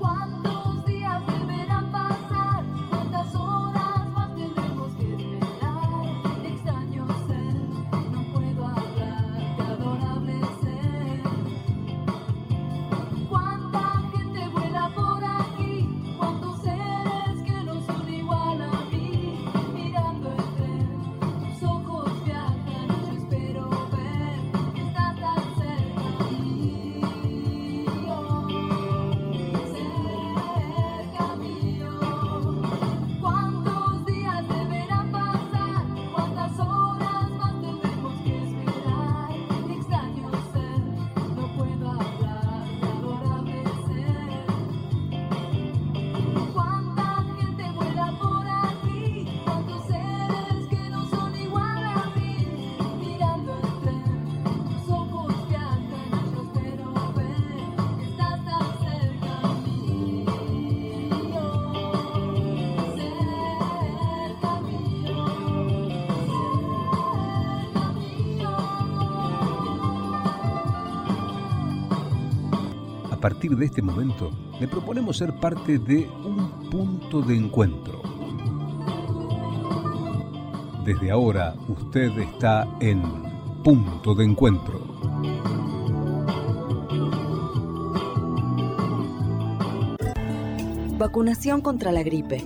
A de este momento, le proponemos ser parte de un punto de encuentro. Desde ahora, usted está en punto de encuentro. Vacunación contra la gripe.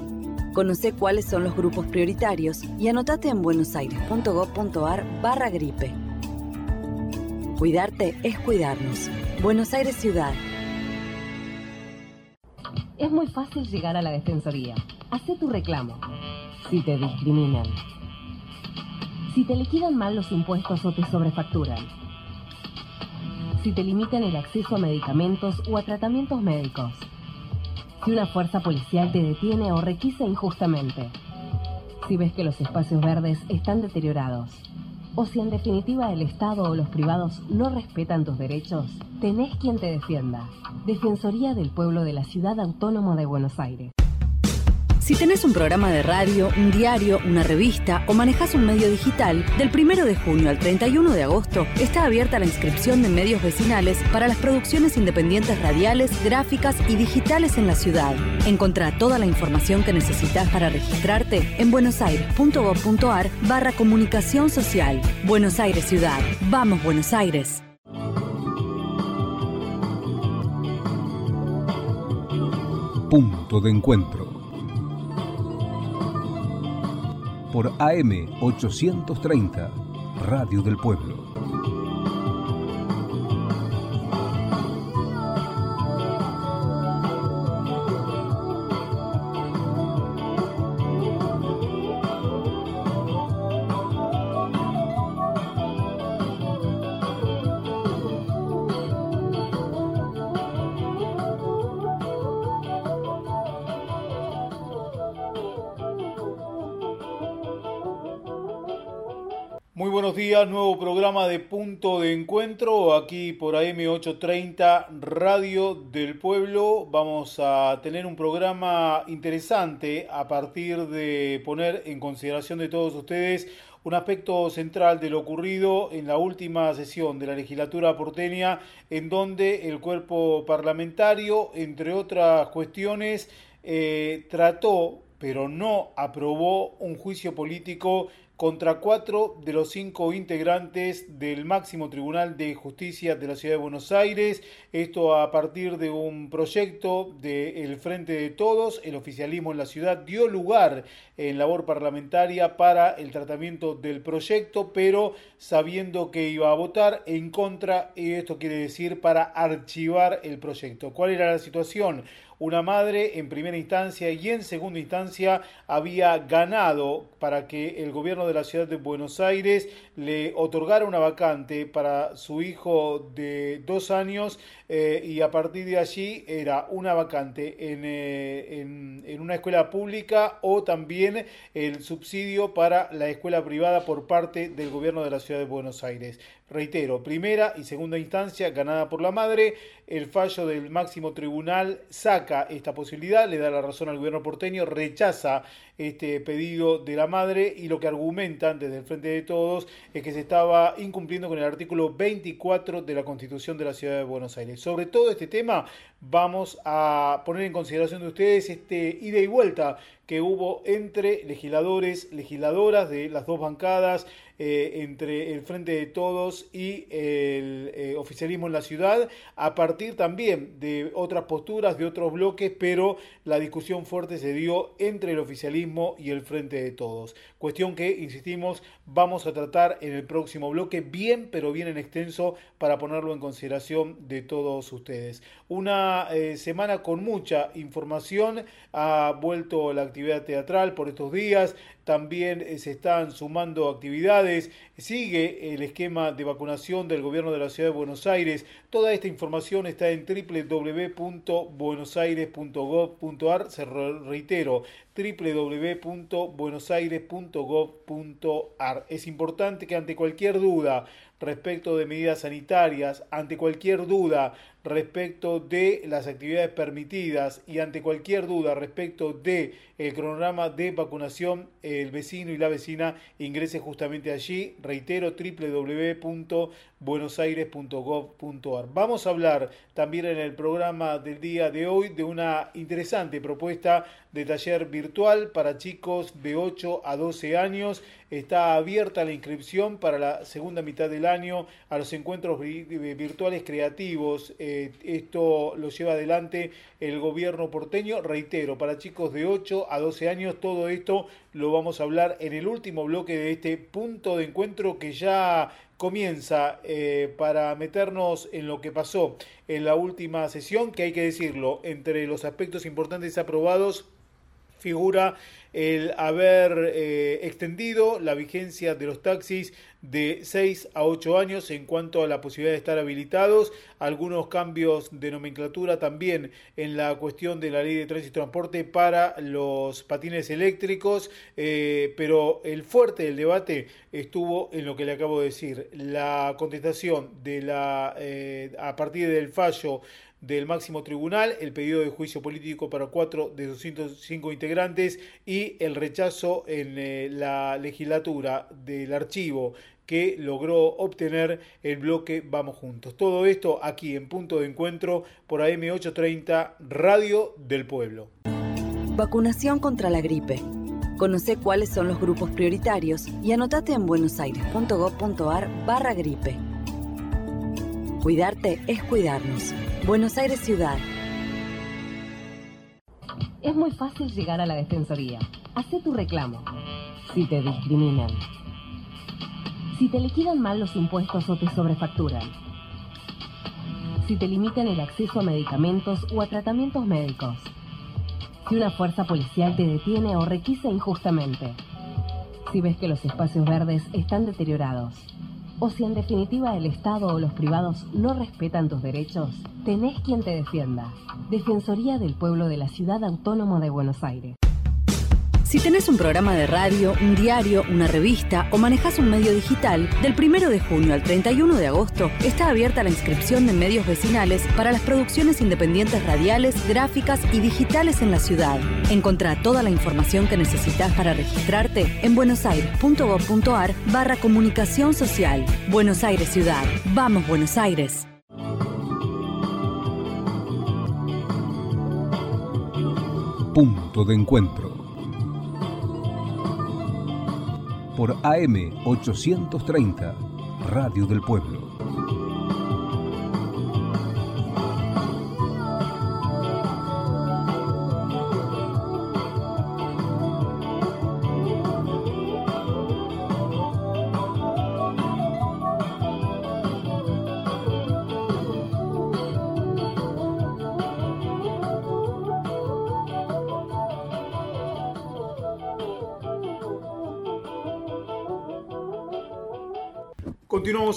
Conoce cuáles son los grupos prioritarios y anotate en buenosaires.gov.ar barra gripe. Cuidarte es cuidarnos. Buenos Aires Ciudad. Muy fácil llegar a la Defensoría. Hacé tu reclamo. Si te discriminan. Si te liquidan mal los impuestos o te sobrefacturan. Si te limitan el acceso a medicamentos o a tratamientos médicos. Si una fuerza policial te detiene o requisa injustamente. Si ves que los espacios verdes están deteriorados. O si en definitiva el Estado o los privados no respetan tus derechos, tenés quien te defienda. Defensoría del Pueblo de la Ciudad Autónoma de Buenos Aires. Si tenés un programa de radio, un diario, una revista o manejas un medio digital, del 1 de junio al 31 de agosto está abierta la inscripción de medios vecinales para las producciones independientes radiales, gráficas y digitales en la ciudad. Encontrá toda la información que necesitas para registrarte en buenosaires.gov.ar barra comunicación social. Buenos Aires Ciudad. Vamos Buenos Aires. Punto de encuentro por AM 830, Radio del Pueblo. Programa de Punto de Encuentro aquí por AM830 Radio del Pueblo. Vamos a tener un programa interesante a partir de poner en consideración de todos ustedes un aspecto central de lo ocurrido en la última sesión de la legislatura porteña, en donde el cuerpo parlamentario, entre otras cuestiones, eh, trató, pero no aprobó un juicio político contra cuatro de los cinco integrantes del máximo Tribunal de Justicia de la Ciudad de Buenos Aires. Esto a partir de un proyecto del Frente de Todos. El oficialismo en la ciudad dio lugar en labor parlamentaria para el tratamiento del proyecto, pero sabiendo que iba a votar en contra, y esto quiere decir para archivar el proyecto. ¿Cuál era la situación? Una madre en primera instancia y en segunda instancia había ganado para que el gobierno de la ciudad de Buenos Aires le otorgara una vacante para su hijo de dos años eh, y a partir de allí era una vacante eh, en, en, una escuela pública o también el subsidio para la escuela privada por parte del gobierno de la ciudad de Buenos Aires. Reitero, primera y segunda instancia ganada por la madre, el fallo del máximo tribunal saca esta posibilidad, le da la razón al gobierno porteño, rechaza este pedido de la madre y lo que argumentan desde el Frente de Todos es que se estaba incumpliendo con el artículo 24 de la Constitución de la Ciudad de Buenos Aires. Sobre todo este tema vamos a poner en consideración de ustedes este ida y vuelta que hubo entre legisladores, legisladoras de las dos bancadas, eh, entre el Frente de Todos y el eh, oficialismo en la ciudad, a partir también de otras posturas, de otros bloques, pero la discusión fuerte se dio entre el oficialismo y el Frente de Todos. Cuestión que, insistimos, vamos a tratar en el próximo bloque, bien, pero bien en extenso, para ponerlo en consideración de todos ustedes. Una eh, semana con mucha información, ha vuelto la actividad teatral por estos días, también eh, se están sumando actividades, sigue el esquema de vacunación del gobierno de la ciudad de Buenos Aires. Toda esta información está en www.buenosaires.gov.ar, se reitero, www.buenosaires.gov.ar. Es importante que ante cualquier duda respecto de medidas sanitarias, ante cualquier duda respecto de las actividades permitidas y ante cualquier duda respecto de el cronograma de vacunación, el vecino y la vecina ingrese justamente allí, reitero www.buenosaires.gov.ar. Vamos a hablar también en el programa del día de hoy de una interesante propuesta de taller virtual para chicos de 8 a 12 años. Está abierta la inscripción para la segunda mitad del año a los encuentros virtuales creativos. Eh, esto lo lleva adelante el gobierno porteño. Reitero, para chicos de 8 a 12 años, todo esto lo vamos a hablar en el último bloque de este punto de encuentro que ya comienza eh, para meternos en lo que pasó en la última sesión, que hay que decirlo, entre los aspectos importantes aprobados figura el haber eh, extendido la vigencia de los taxis de 6 a 8 años en cuanto a la posibilidad de estar habilitados, algunos cambios de nomenclatura también en la cuestión de la ley de tránsito y transporte para los patines eléctricos, eh, pero el fuerte del debate estuvo en lo que le acabo de decir, la contestación de la eh, a partir del fallo del máximo tribunal, el pedido de juicio político para cuatro de sus 105 integrantes y el rechazo en eh, la legislatura del archivo que logró obtener el bloque Vamos Juntos. Todo esto aquí en punto de encuentro por AM830 Radio del Pueblo. Vacunación contra la gripe. Conoce cuáles son los grupos prioritarios y anotate en buenosaires.gov.ar barra gripe. Cuidarte es cuidarnos. Buenos Aires Ciudad. Es muy fácil llegar a la Defensoría. Hacé tu reclamo. Si te discriminan. Si te liquidan mal los impuestos o te sobrefacturan. Si te limitan el acceso a medicamentos o a tratamientos médicos. Si una fuerza policial te detiene o requisa injustamente. Si ves que los espacios verdes están deteriorados o si en definitiva el Estado o los privados no respetan tus derechos, tenés quien te defienda. Defensoría del Pueblo de la Ciudad Autónoma de Buenos Aires. Si tenés un programa de radio, un diario, una revista o manejas un medio digital, del 1 de junio al 31 de agosto está abierta la inscripción de medios vecinales para las producciones independientes radiales, gráficas y digitales en la ciudad. Encontrá toda la información que necesitas para registrarte en buenosaires.gov.ar barra comunicación social. Buenos Aires Ciudad. Vamos Buenos Aires. Punto de encuentro por AM 830, Radio del Pueblo.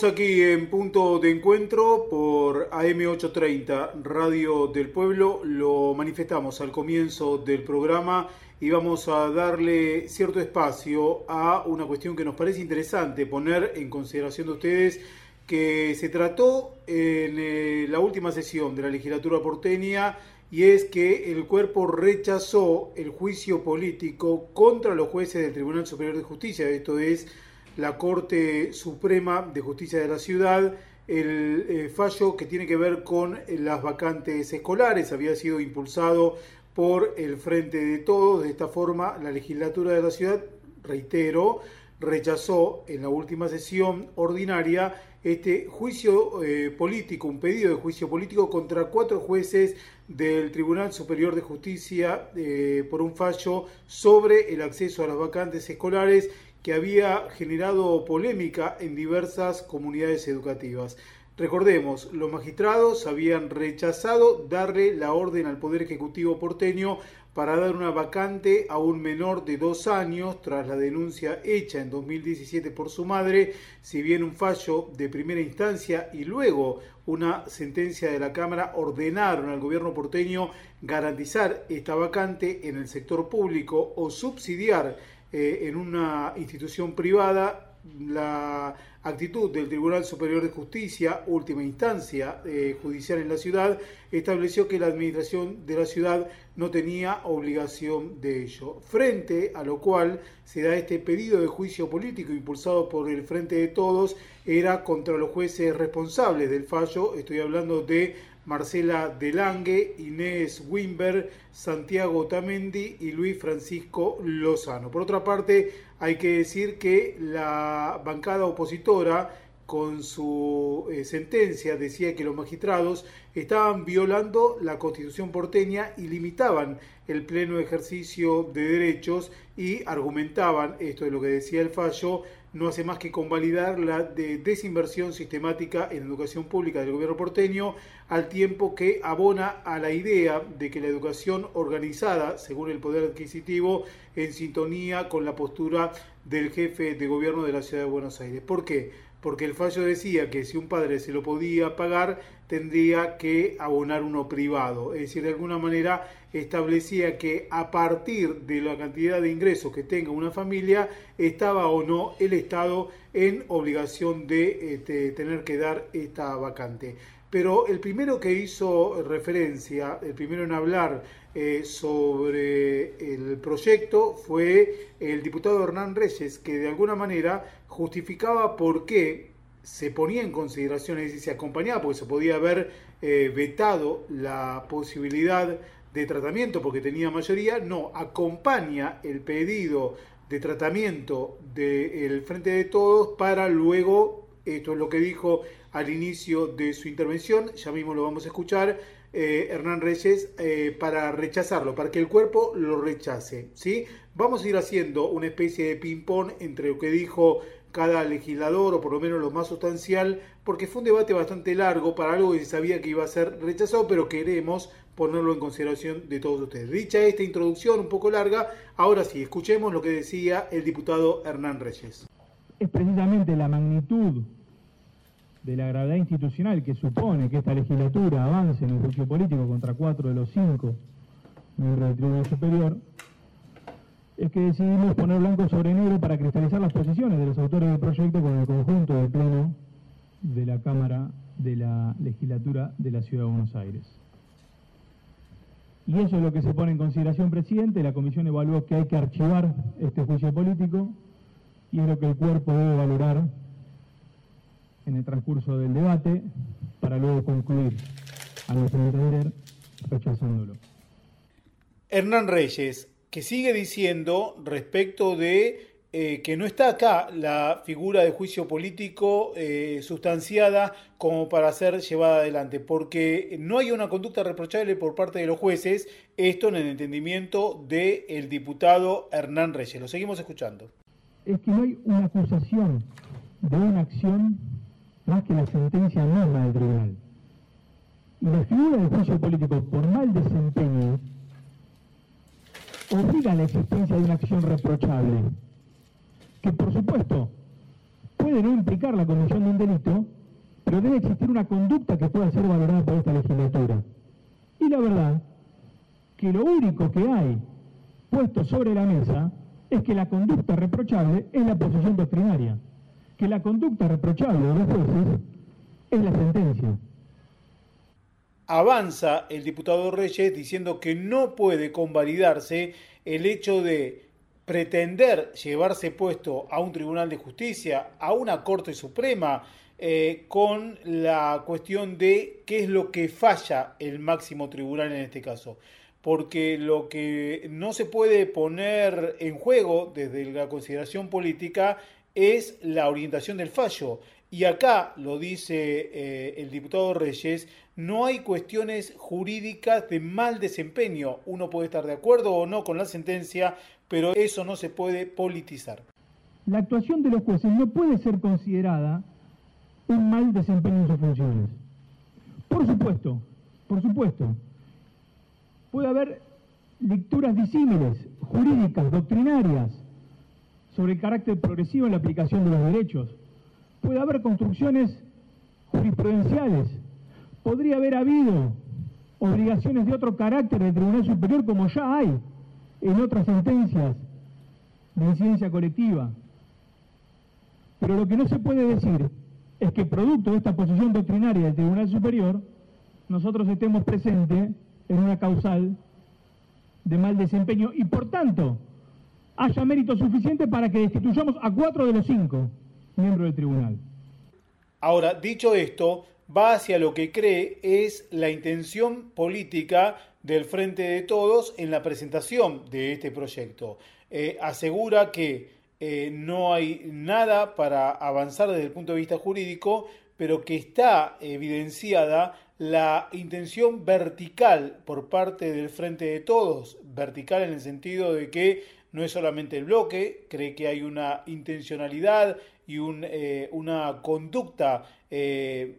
Aquí en punto de encuentro por AM830, Radio del Pueblo. Lo manifestamos al comienzo del programa y vamos a darle cierto espacio a una cuestión que nos parece interesante poner en consideración de ustedes que se trató en eh, la última sesión de la legislatura porteña y es que el cuerpo rechazó el juicio político contra los jueces del Tribunal Superior de Justicia, esto es la Corte Suprema de Justicia de la Ciudad, el eh, fallo que tiene que ver con las vacantes escolares. Había sido impulsado por el Frente de Todos. De esta forma, la legislatura de la ciudad, reitero, rechazó en la última sesión ordinaria este juicio eh, político, un pedido de juicio político contra cuatro jueces del Tribunal Superior de Justicia eh, por un fallo sobre el acceso a las vacantes escolares que había generado polémica en diversas comunidades educativas. Recordemos, los magistrados habían rechazado darle la orden al Poder Ejecutivo porteño para dar una vacante a un menor de dos años tras la denuncia hecha en 2017 por su madre, si bien un fallo de primera instancia y luego una sentencia de la Cámara ordenaron al gobierno porteño garantizar esta vacante en el sector público o subsidiar eh, en una institución privada la actitud del Tribunal Superior de Justicia, última instancia eh, judicial en la ciudad, estableció que la administración de la ciudad no tenía obligación de ello. Frente a lo cual se da este pedido de juicio político impulsado por el Frente de Todos, era contra los jueces responsables del fallo, estoy hablando de Marcela Delangue, Inés Wimber, Santiago Tamendi y Luis Francisco Lozano. Por otra parte, hay que decir que la bancada opositora con su eh, sentencia decía que los magistrados estaban violando la constitución porteña y limitaban el pleno ejercicio de derechos y argumentaban, esto es lo que decía el fallo, no hace más que convalidar la desinversión sistemática en educación pública del gobierno porteño, al tiempo que abona a la idea de que la educación organizada, según el poder adquisitivo, en sintonía con la postura del jefe de gobierno de la ciudad de Buenos Aires. ¿Por qué? Porque el fallo decía que si un padre se lo podía pagar, tendría que abonar uno privado. Es decir, de alguna manera establecía que a partir de la cantidad de ingresos que tenga una familia, estaba o no el Estado en obligación de este, tener que dar esta vacante. Pero el primero que hizo referencia, el primero en hablar eh, sobre el proyecto fue el diputado Hernán Reyes, que de alguna manera justificaba por qué se ponía en consideración, es decir, se acompañaba, porque se podía haber eh, vetado la posibilidad de tratamiento porque tenía mayoría, no, acompaña el pedido de tratamiento del Frente de Todos para luego, esto es lo que dijo al inicio de su intervención, ya mismo lo vamos a escuchar, eh, Hernán Reyes, eh, para rechazarlo, para que el cuerpo lo rechace. ¿sí? Vamos a ir haciendo una especie de ping-pong entre lo que dijo cada legislador, o por lo menos lo más sustancial, porque fue un debate bastante largo para algo que se sabía que iba a ser rechazado, pero queremos ponerlo en consideración de todos ustedes. Dicha esta introducción un poco larga, ahora sí, escuchemos lo que decía el diputado Hernán Reyes. Es precisamente la magnitud de la gravedad institucional que supone que esta legislatura avance en un juicio político contra cuatro de los cinco miembros del Tribunal Superior, es que decidimos poner blanco sobre negro para cristalizar las posiciones de los autores del proyecto con el conjunto del Pleno de la Cámara de la Legislatura de la Ciudad de Buenos Aires. Y eso es lo que se pone en consideración, presidente. La comisión evaluó que hay que archivar este juicio político y es lo que el cuerpo debe valorar en el transcurso del debate para luego concluir, a nuestro entender, rechazándolo. Hernán Reyes, que sigue diciendo respecto de eh, que no está acá la figura de juicio político eh, sustanciada como para ser llevada adelante, porque no hay una conducta reprochable por parte de los jueces, esto en el entendimiento del diputado Hernán Reyes. Lo seguimos escuchando. Es que no hay una acusación de una acción más que la sentencia misma del tribunal. Y la figura del juicio político por mal desempeño obliga a la existencia de una acción reprochable, que por supuesto puede no implicar la comisión de un delito, pero debe existir una conducta que pueda ser valorada por esta legislatura. Y la verdad que lo único que hay puesto sobre la mesa es que la conducta reprochable es la posición doctrinaria, que la conducta reprochable de los jueces es la sentencia avanza el diputado Reyes diciendo que no puede convalidarse el hecho de pretender llevarse puesto a un tribunal de justicia, a una Corte Suprema, eh, con la cuestión de qué es lo que falla el máximo tribunal en este caso. Porque lo que no se puede poner en juego desde la consideración política es la orientación del fallo. Y acá, lo dice eh, el diputado Reyes, no hay cuestiones jurídicas de mal desempeño. Uno puede estar de acuerdo o no con la sentencia, pero eso no se puede politizar. La actuación de los jueces no puede ser considerada un mal desempeño en sus funciones. Por supuesto, por supuesto, puede haber lecturas disímiles, jurídicas, doctrinarias, sobre el carácter progresivo en la aplicación de los derechos. Puede haber construcciones jurisprudenciales. Podría haber habido obligaciones de otro carácter del Tribunal Superior como ya hay en otras sentencias de incidencia colectiva. Pero lo que no se puede decir es que producto de esta posición doctrinaria del Tribunal Superior, nosotros estemos presentes en una causal de mal desempeño y por tanto haya mérito suficiente para que destituyamos a cuatro de los cinco miembros del tribunal. Ahora, dicho esto, va hacia lo que cree es la intención política del Frente de Todos en la presentación de este proyecto. Eh, asegura que eh, no hay nada para avanzar desde el punto de vista jurídico, pero que está evidenciada la intención vertical por parte del Frente de Todos, vertical en el sentido de que no es solamente el bloque, cree que hay una intencionalidad y eh, una conducta eh,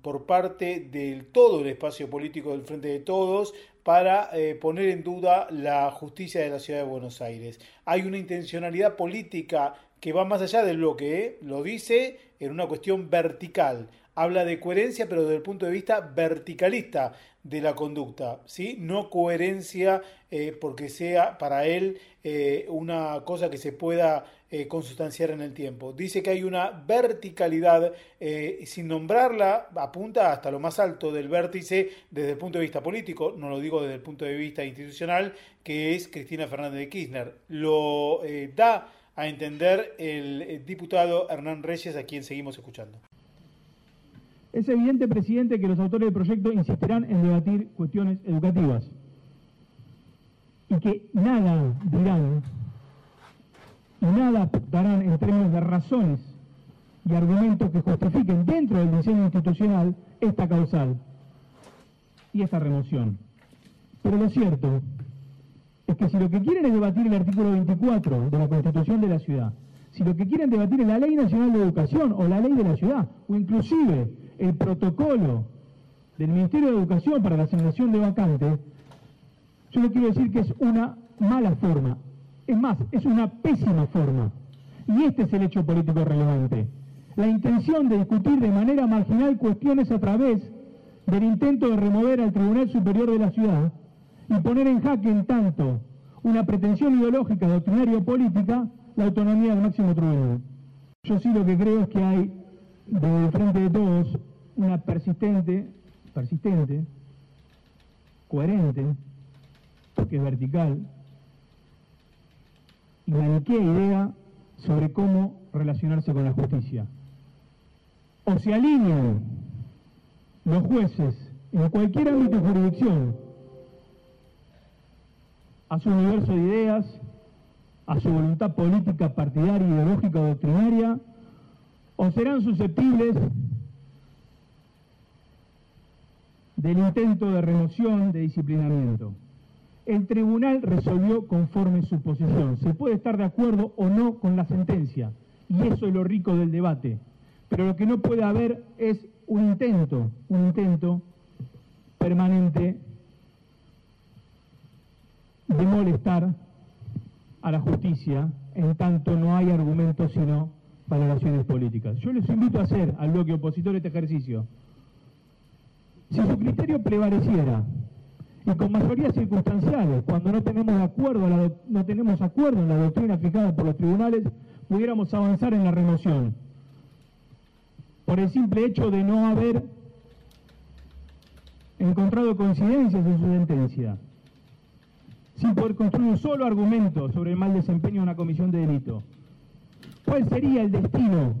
por parte del todo el espacio político del Frente de Todos para eh, poner en duda la justicia de la ciudad de Buenos Aires. Hay una intencionalidad política que va más allá del bloque, lo dice en una cuestión vertical. Habla de coherencia, pero desde el punto de vista verticalista de la conducta, ¿sí? No coherencia porque sea para él una cosa que se pueda eh, consustanciar en el tiempo. Dice que hay una verticalidad, eh, sin nombrarla, apunta hasta lo más alto del vértice desde el punto de vista político, no lo digo desde el punto de vista institucional, que es Cristina Fernández de Kirchner. Lo eh, da a entender el diputado Hernán Reyes, a quien seguimos escuchando. Es evidente, presidente, que los autores del proyecto insistirán en debatir cuestiones educativas y que nada dirán y nada darán en términos de razones y argumentos que justifiquen dentro del diseño institucional esta causal y esta remoción. Pero lo cierto es que si lo que quieren es debatir el artículo 24 de la Constitución de la ciudad, si lo que quieren debatir es la Ley Nacional de Educación o la Ley de la ciudad, o inclusive el protocolo del Ministerio de Educación para la asignación de vacantes, yo le quiero decir que es una mala forma, es más, es una pésima forma. Y este es el hecho político relevante. La intención de discutir de manera marginal cuestiones a través del intento de remover al Tribunal Superior de la Ciudad y poner en jaque en tanto una pretensión ideológica, doctrinaria o política, la autonomía del máximo tribunal. Yo sí lo que creo es que hay, desde el frente de todos, una persistente, persistente, coherente, porque es vertical, y maniquea idea sobre cómo relacionarse con la justicia. O se alinean los jueces en cualquier ámbito de jurisdicción a su universo de ideas, a su voluntad política, partidaria, ideológica doctrinaria, o serán susceptibles del intento de remoción, de disciplinamiento. El tribunal resolvió conforme su posición. Se puede estar de acuerdo o no con la sentencia, y eso es lo rico del debate. Pero lo que no puede haber es un intento, un intento permanente de molestar a la justicia en tanto no hay argumentos sino valoraciones políticas. Yo les invito a hacer al bloque opositor este ejercicio. Si su criterio prevaleciera y con mayorías circunstanciales, cuando no tenemos, acuerdo no tenemos acuerdo en la doctrina fijada por los tribunales, pudiéramos avanzar en la remoción. Por el simple hecho de no haber encontrado coincidencias en su sentencia, sin poder construir un solo argumento sobre el mal desempeño de una comisión de delito. ¿Cuál sería el destino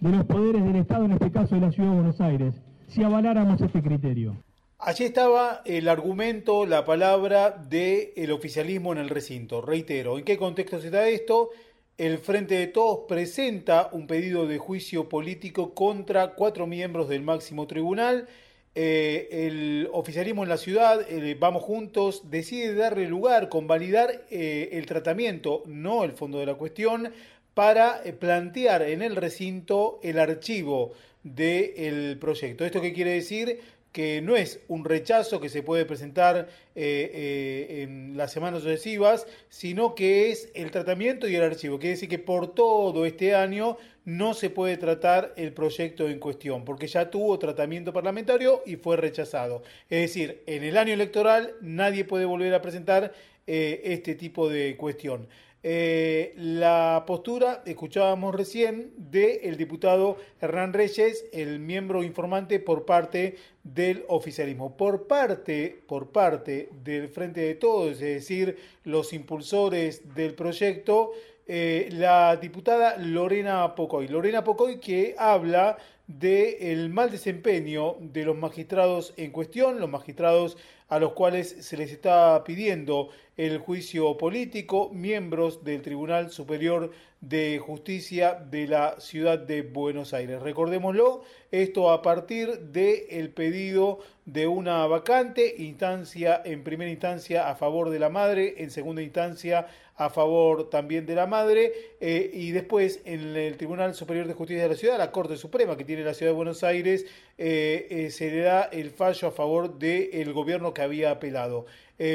de los poderes del Estado, en este caso de la Ciudad de Buenos Aires, si avaláramos este criterio. Allí estaba el argumento, la palabra del oficialismo en el recinto. Reitero, ¿en qué contexto se da esto? El Frente de Todos presenta un pedido de juicio político contra cuatro miembros del máximo tribunal. Eh, el oficialismo en la ciudad, eh, Vamos Juntos, decide darle lugar, convalidar eh, el tratamiento, no el fondo de la cuestión, para plantear en el recinto el archivo del proyecto. ¿Esto qué quiere decir? que no es un rechazo que se puede presentar eh, eh, en las semanas sucesivas, sino que es el tratamiento y el archivo. Quiere decir que por todo este año no se puede tratar el proyecto en cuestión, porque ya tuvo tratamiento parlamentario y fue rechazado. Es decir, en el año electoral nadie puede volver a presentar eh, este tipo de cuestión. Eh, la postura, escuchábamos recién, del diputado Hernán Reyes, el miembro informante por parte del oficialismo. Por parte, por parte del Frente de Todos, es decir, los impulsores del proyecto, eh, la diputada Lorena Pocoy. Lorena Pocoy que habla del mal desempeño de los magistrados en cuestión, los magistrados a los cuales se les está pidiendo el juicio político, miembros del Tribunal Superior de Justicia de la Ciudad de Buenos Aires. Recordémoslo, esto a partir del pedido de una vacante, instancia en primera instancia a favor de la madre, en segunda instancia a favor también de la madre, eh, y después en el Tribunal Superior de Justicia de la Ciudad, la Corte Suprema que tiene la Ciudad de Buenos Aires, eh, eh, se le da el fallo a favor del gobierno que había apelado.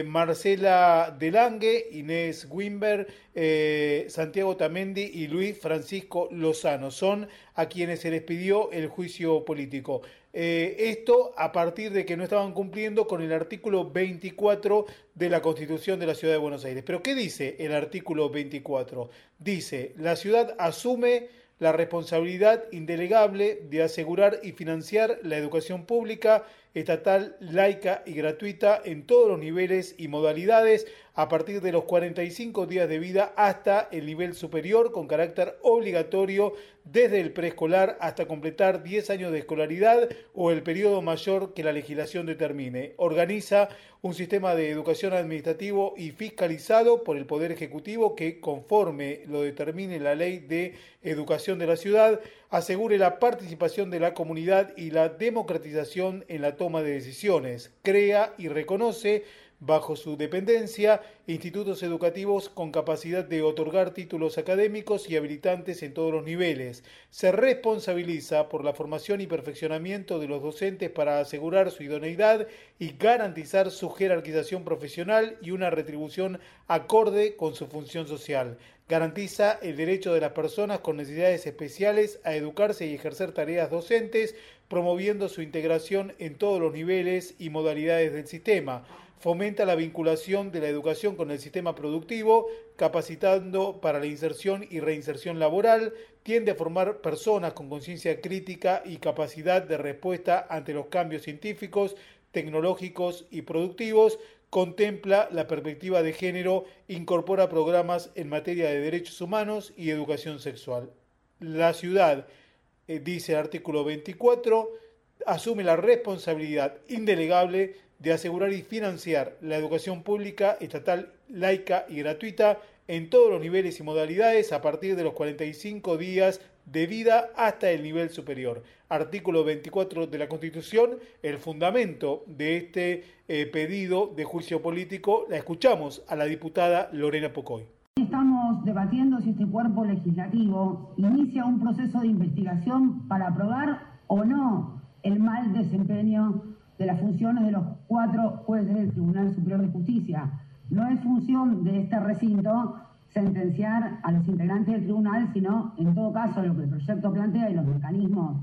Marcela Delangue, Inés Wimber, Santiago Tamendi y Luis Francisco Lozano son a quienes se les pidió el juicio político. Eh, esto a partir de que no estaban cumpliendo con el artículo 24 de la Constitución de la Ciudad de Buenos Aires. Pero ¿qué dice el artículo 24? Dice, la ciudad asume la responsabilidad indelegable de asegurar y financiar la educación pública, estatal, laica y gratuita en todos los niveles y modalidades a partir de los 45 días de vida hasta el nivel superior con carácter obligatorio desde el preescolar hasta completar 10 años de escolaridad o el periodo mayor que la legislación determine. Organiza un sistema de educación administrativo y fiscalizado por el Poder Ejecutivo que, conforme lo determine la Ley de Educación de la Ciudad, asegure la participación de la comunidad y la democratización en la toma de decisiones. Crea y reconoce bajo su dependencia institutos educativos con capacidad de otorgar títulos académicos y habilitantes en todos los niveles. Se responsabiliza por la formación y perfeccionamiento de los docentes para asegurar su idoneidad y garantizar su jerarquización profesional y una retribución acorde con su función social. Garantiza el derecho de las personas con necesidades especiales a educarse y ejercer tareas docentes, promoviendo su integración en todos los niveles y modalidades del sistema fomenta la vinculación de la educación con el sistema productivo, capacitando para la inserción y reinserción laboral, tiende a formar personas con conciencia crítica y capacidad de respuesta ante los cambios científicos, tecnológicos y productivos, contempla la perspectiva de género, incorpora programas en materia de derechos humanos y educación sexual. La ciudad, eh, dice el artículo 24, asume la responsabilidad indelegable de asegurar y financiar la educación pública, estatal, laica y gratuita en todos los niveles y modalidades a partir de los 45 días de vida hasta el nivel superior. Artículo 24 de la Constitución, el fundamento de este eh, pedido de juicio político, la escuchamos a la diputada Lorena Pocoy. Estamos debatiendo si este cuerpo legislativo inicia un proceso de investigación para aprobar o no el mal desempeño de las funciones de los cuatro jueces del Tribunal Superior de Justicia. No es función de este recinto sentenciar a los integrantes del tribunal, sino en todo caso lo que el proyecto plantea y los mecanismos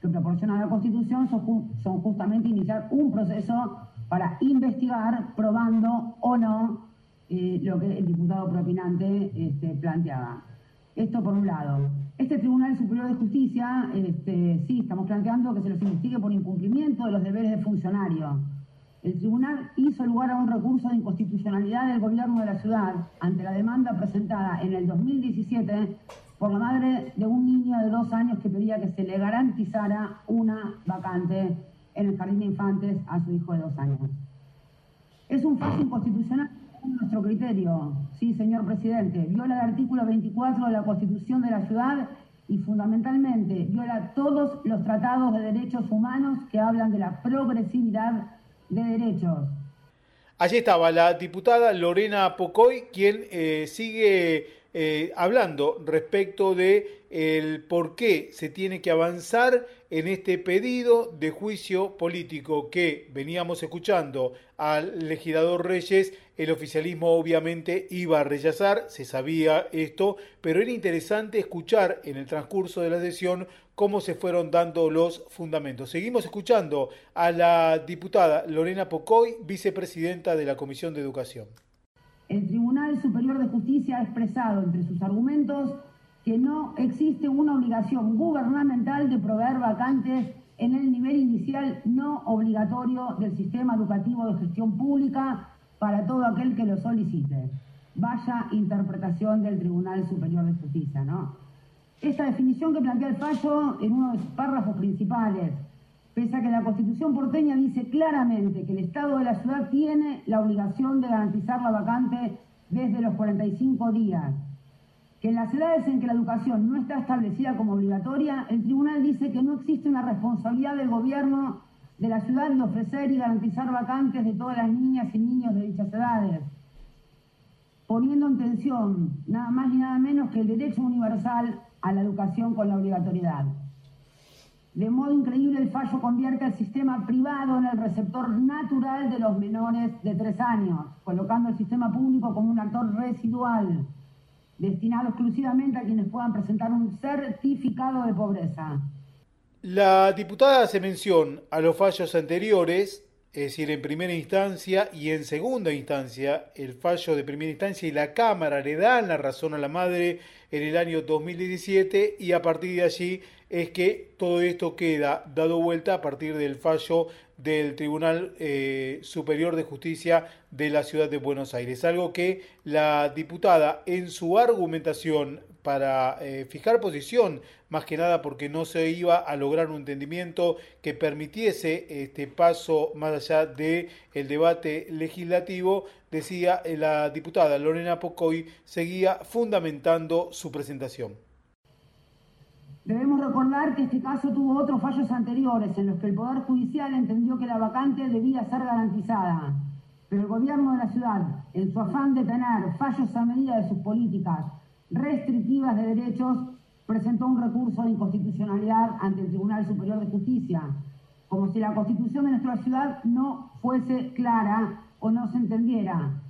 que proporciona la Constitución son, justamente iniciar un proceso para investigar, probando o no eh, lo que el diputado propinante este, planteaba. Esto por un lado. Este Tribunal Superior de Justicia, este, sí, estamos planteando que se los investigue por incumplimiento de los deberes de funcionario. El tribunal hizo lugar a un recurso de inconstitucionalidad del gobierno de la ciudad ante la demanda presentada en el 2017 por la madre de un niño de dos años que pedía que se le garantizara una vacante en el jardín de infantes a su hijo de dos años. Es un fallo inconstitucional nuestro criterio, sí, señor presidente, viola el artículo 24 de la Constitución de la ciudad y fundamentalmente viola todos los tratados de derechos humanos que hablan de la progresividad de derechos. Allí estaba la diputada Lorena Pocoy, quien eh, sigue eh, hablando respecto de el por qué se tiene que avanzar en este pedido de juicio político que veníamos escuchando al legislador Reyes, el oficialismo obviamente iba a rechazar, se sabía esto, pero era interesante escuchar en el transcurso de la sesión cómo se fueron dando los fundamentos. Seguimos escuchando a la diputada Lorena Pocoy, vicepresidenta de la Comisión de Educación. El Tribunal Superior de Justicia ha expresado entre sus argumentos que no existe una obligación gubernamental de proveer vacantes en el nivel inicial no obligatorio del sistema educativo de gestión pública para todo aquel que lo solicite. Vaya interpretación del Tribunal Superior de Justicia, ¿no? Esta definición que plantea el fallo en uno de sus párrafos principales, pese a que la Constitución porteña dice claramente que el Estado de la ciudad tiene la obligación de garantizar la vacante desde los 45 días, que en las ciudades en que la educación no está establecida como obligatoria, el tribunal dice que no existe una responsabilidad del gobierno de la ciudad de ofrecer y garantizar vacantes de todas las niñas y niños de dichas edades, poniendo en tensión nada más ni nada menos que el derecho universal a la educación con la obligatoriedad. De modo increíble, el fallo convierte al sistema privado en el receptor natural de los menores de tres años, colocando el sistema público como un actor residual destinado exclusivamente a quienes puedan presentar un certificado de pobreza. La diputada hace mención a los fallos anteriores, es decir, en primera instancia y en segunda instancia, el fallo de primera instancia y la Cámara le dan la razón a la madre en el año 2017 y a partir de allí es que todo esto queda dado vuelta a partir del fallo del Tribunal eh, Superior de Justicia de la Ciudad de Buenos Aires. Algo que la diputada en su argumentación para eh, fijar posición, más que nada porque no se iba a lograr un entendimiento que permitiese este paso más allá del el debate legislativo, decía eh, la diputada Lorena Pocoy, seguía fundamentando su presentación. Debemos recordar que este caso tuvo otros fallos anteriores en los que el Poder Judicial entendió que la vacante debía ser garantizada, pero el gobierno de la ciudad, en su afán de tener fallos a medida de sus políticas restrictivas de derechos, presentó un recurso de inconstitucionalidad ante el Tribunal Superior de Justicia, como si la constitución de nuestra ciudad no fuese clara o no se entendiera.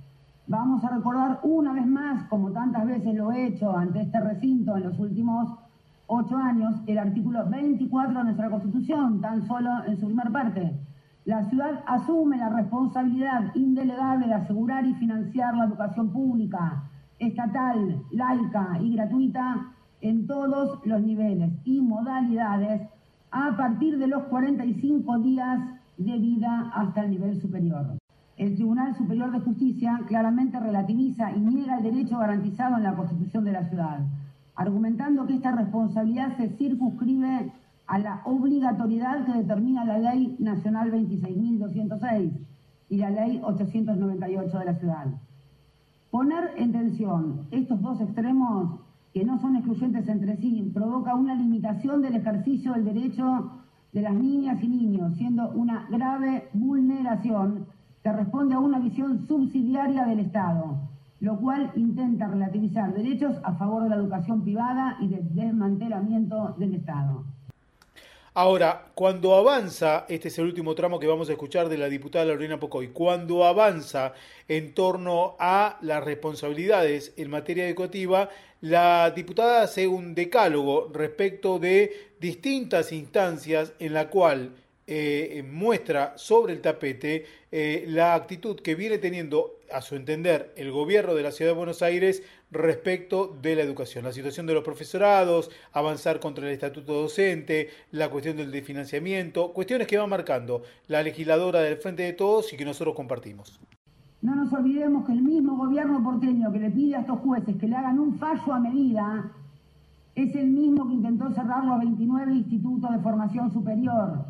Vamos a recordar una vez más, como tantas veces lo he hecho ante este recinto en los últimos ocho años el artículo 24 de nuestra Constitución, tan solo en su primera parte. La ciudad asume la responsabilidad indelegable de asegurar y financiar la educación pública, estatal, laica y gratuita en todos los niveles y modalidades a partir de los 45 días de vida hasta el nivel superior. El Tribunal Superior de Justicia claramente relativiza y niega el derecho garantizado en la Constitución de la ciudad argumentando que esta responsabilidad se circunscribe a la obligatoriedad que determina la Ley Nacional 26.206 y la Ley 898 de la ciudad. Poner en tensión estos dos extremos, que no son excluyentes entre sí, provoca una limitación del ejercicio del derecho de las niñas y niños, siendo una grave vulneración que responde a una visión subsidiaria del Estado, lo cual intenta relativizar derechos a favor de la educación privada y del desmantelamiento del Estado. Ahora, cuando avanza, este es el último tramo que vamos a escuchar de la diputada Lorena Pocoy, cuando avanza en torno a las responsabilidades en materia educativa, la diputada hace un decálogo respecto de distintas instancias en la cual eh, muestra sobre el tapete eh, la actitud que viene teniendo, a su entender, el gobierno de la Ciudad de Buenos Aires respecto de la educación, la situación de los profesorados, avanzar contra el estatuto docente, la cuestión del financiamiento, cuestiones que va marcando la legisladora del Frente de Todos y que nosotros compartimos. No nos olvidemos que el mismo gobierno porteño que le pide a estos jueces que le hagan un fallo a medida Es el mismo que intentó cerrar los 29 institutos de formación superior.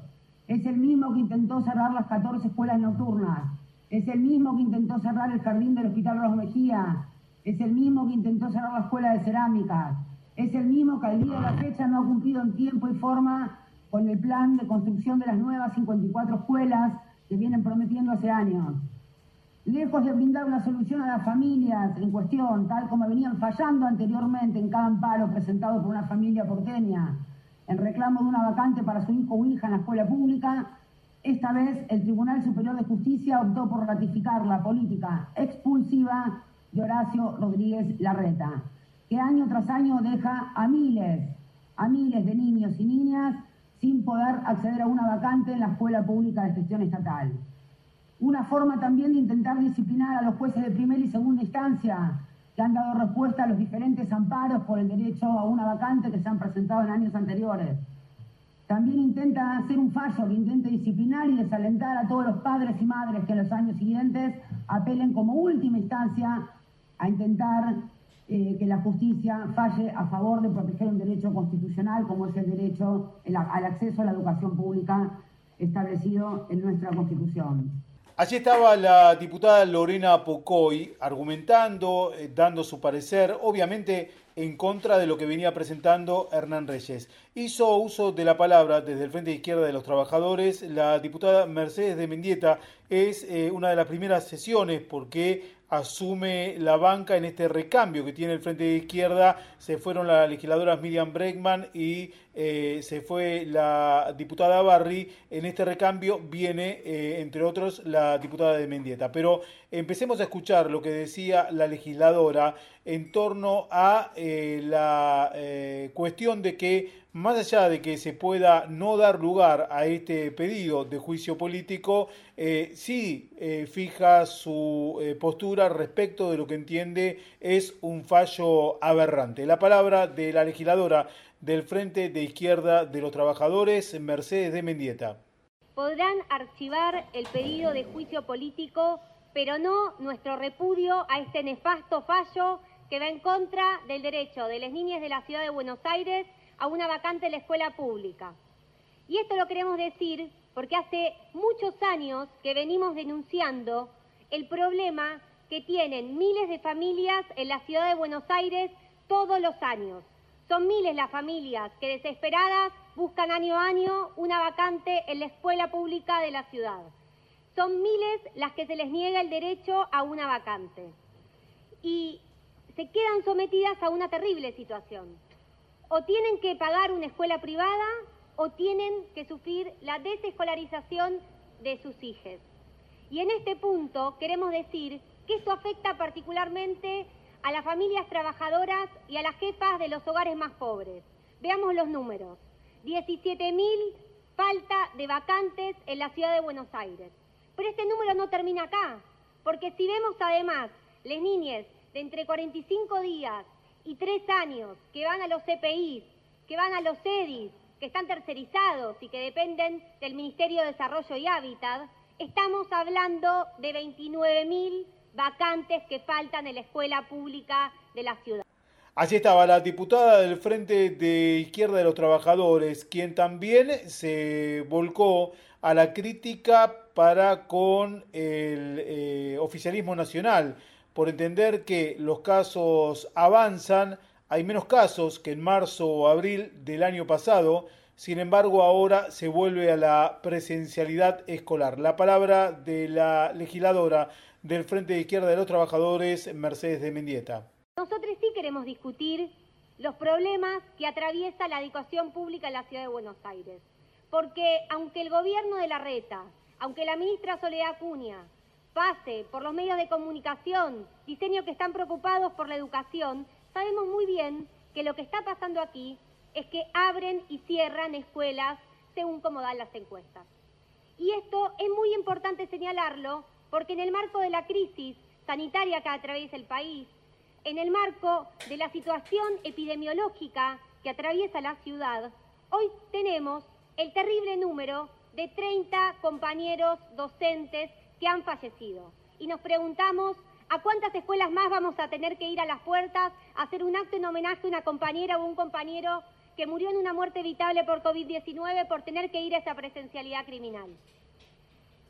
Es el mismo que intentó cerrar las 14 escuelas nocturnas. Es el mismo que intentó cerrar el jardín del Hospital Ros Mejía. Es el mismo que intentó cerrar la escuela de cerámica. Es el mismo que al día de la fecha no ha cumplido en tiempo y forma con el plan de construcción de las nuevas 54 escuelas que vienen prometiendo hace años. Lejos de brindar una solución a las familias en cuestión, tal como venían fallando anteriormente en cada amparo presentado por una familia porteña, en reclamo de una vacante para su hijo o hija en la escuela pública, esta vez el Tribunal Superior de Justicia optó por ratificar la política expulsiva de Horacio Rodríguez Larreta, que año tras año deja a miles, a miles de niños y niñas sin poder acceder a una vacante en la escuela pública de gestión estatal. Una forma también de intentar disciplinar a los jueces de primera y segunda instancia que han dado respuesta a los diferentes amparos por el derecho a una vacante que se han presentado en años anteriores. También intenta hacer un fallo que intente disciplinar y desalentar a todos los padres y madres que en los años siguientes apelen como última instancia a intentar eh, que la justicia falle a favor de proteger un derecho constitucional como es el derecho al acceso a la educación pública establecido en nuestra Constitución. Allí estaba la diputada Lorena Pocoy argumentando, eh, dando su parecer, obviamente en contra de lo que venía presentando Hernán Reyes. Hizo uso de la palabra desde el Frente de Izquierda de los Trabajadores. La diputada Mercedes de Mendieta es eh, una de las primeras sesiones porque asume la banca en este recambio que tiene el Frente de Izquierda. Se fueron las legisladoras Miriam Bregman y eh, se fue la diputada Barry. En este recambio viene, eh, entre otros, la diputada de Mendieta. Pero empecemos a escuchar lo que decía la legisladora en torno a eh, la cuestión de que más allá de que se pueda no dar lugar a este pedido de juicio político, eh, sí eh, fija su eh, postura respecto de lo que entiende es un fallo aberrante. La palabra de la legisladora del Frente de Izquierda de los Trabajadores, Mercedes de Mendieta. Podrán archivar el pedido de juicio político, pero no nuestro repudio a este nefasto fallo que va en contra del derecho de las niñas de la ciudad de Buenos Aires a una vacante en la escuela pública. Y esto lo queremos decir porque hace muchos años que venimos denunciando el problema que tienen miles de familias en la ciudad de Buenos Aires todos los años. Son miles las familias que desesperadas buscan año a año una vacante en la escuela pública de la ciudad. Son miles las que se les niega el derecho a una vacante. Y se quedan sometidas a una terrible situación o tienen que pagar una escuela privada o tienen que sufrir la desescolarización de sus hijos. Y en este punto queremos decir que esto afecta particularmente a las familias trabajadoras y a las jefas de los hogares más pobres. Veamos los números. 17.000 falta de vacantes en la ciudad de Buenos Aires. Pero este número no termina acá, porque si vemos además las niñas de entre 45 días y tres años que van a los CPIs, que van a los EDIs, que están tercerizados y que dependen del Ministerio de Desarrollo y Hábitat, estamos hablando de 29.000 vacantes que faltan en la escuela pública de la ciudad. Allí estaba la diputada del Frente de Izquierda de los Trabajadores, quien también se volcó a la crítica para con el eh, oficialismo nacional por entender que los casos avanzan, hay menos casos que en marzo o abril del año pasado, sin embargo ahora se vuelve a la presencialidad escolar. La palabra de la legisladora del Frente de Izquierda de los Trabajadores, Mercedes de Mendieta. Nosotros sí queremos discutir los problemas que atraviesa la educación pública en la ciudad de Buenos Aires. Porque aunque el gobierno de la reta, aunque la ministra Soledad Acuña pase por los medios de comunicación, diseño que están preocupados por la educación, sabemos muy bien que lo que está pasando aquí es que abren y cierran escuelas según cómo dan las encuestas. Y esto es muy importante señalarlo porque en el marco de la crisis sanitaria que atraviesa el país, en el marco de la situación epidemiológica que atraviesa la ciudad, hoy tenemos el terrible número de 30 compañeros docentes que han fallecido. Y nos preguntamos ¿A cuántas escuelas más vamos a tener que ir a las puertas a hacer un acto en homenaje a una compañera o un compañero que murió en una muerte evitable por COVID-19 por tener que ir a esa presencialidad criminal?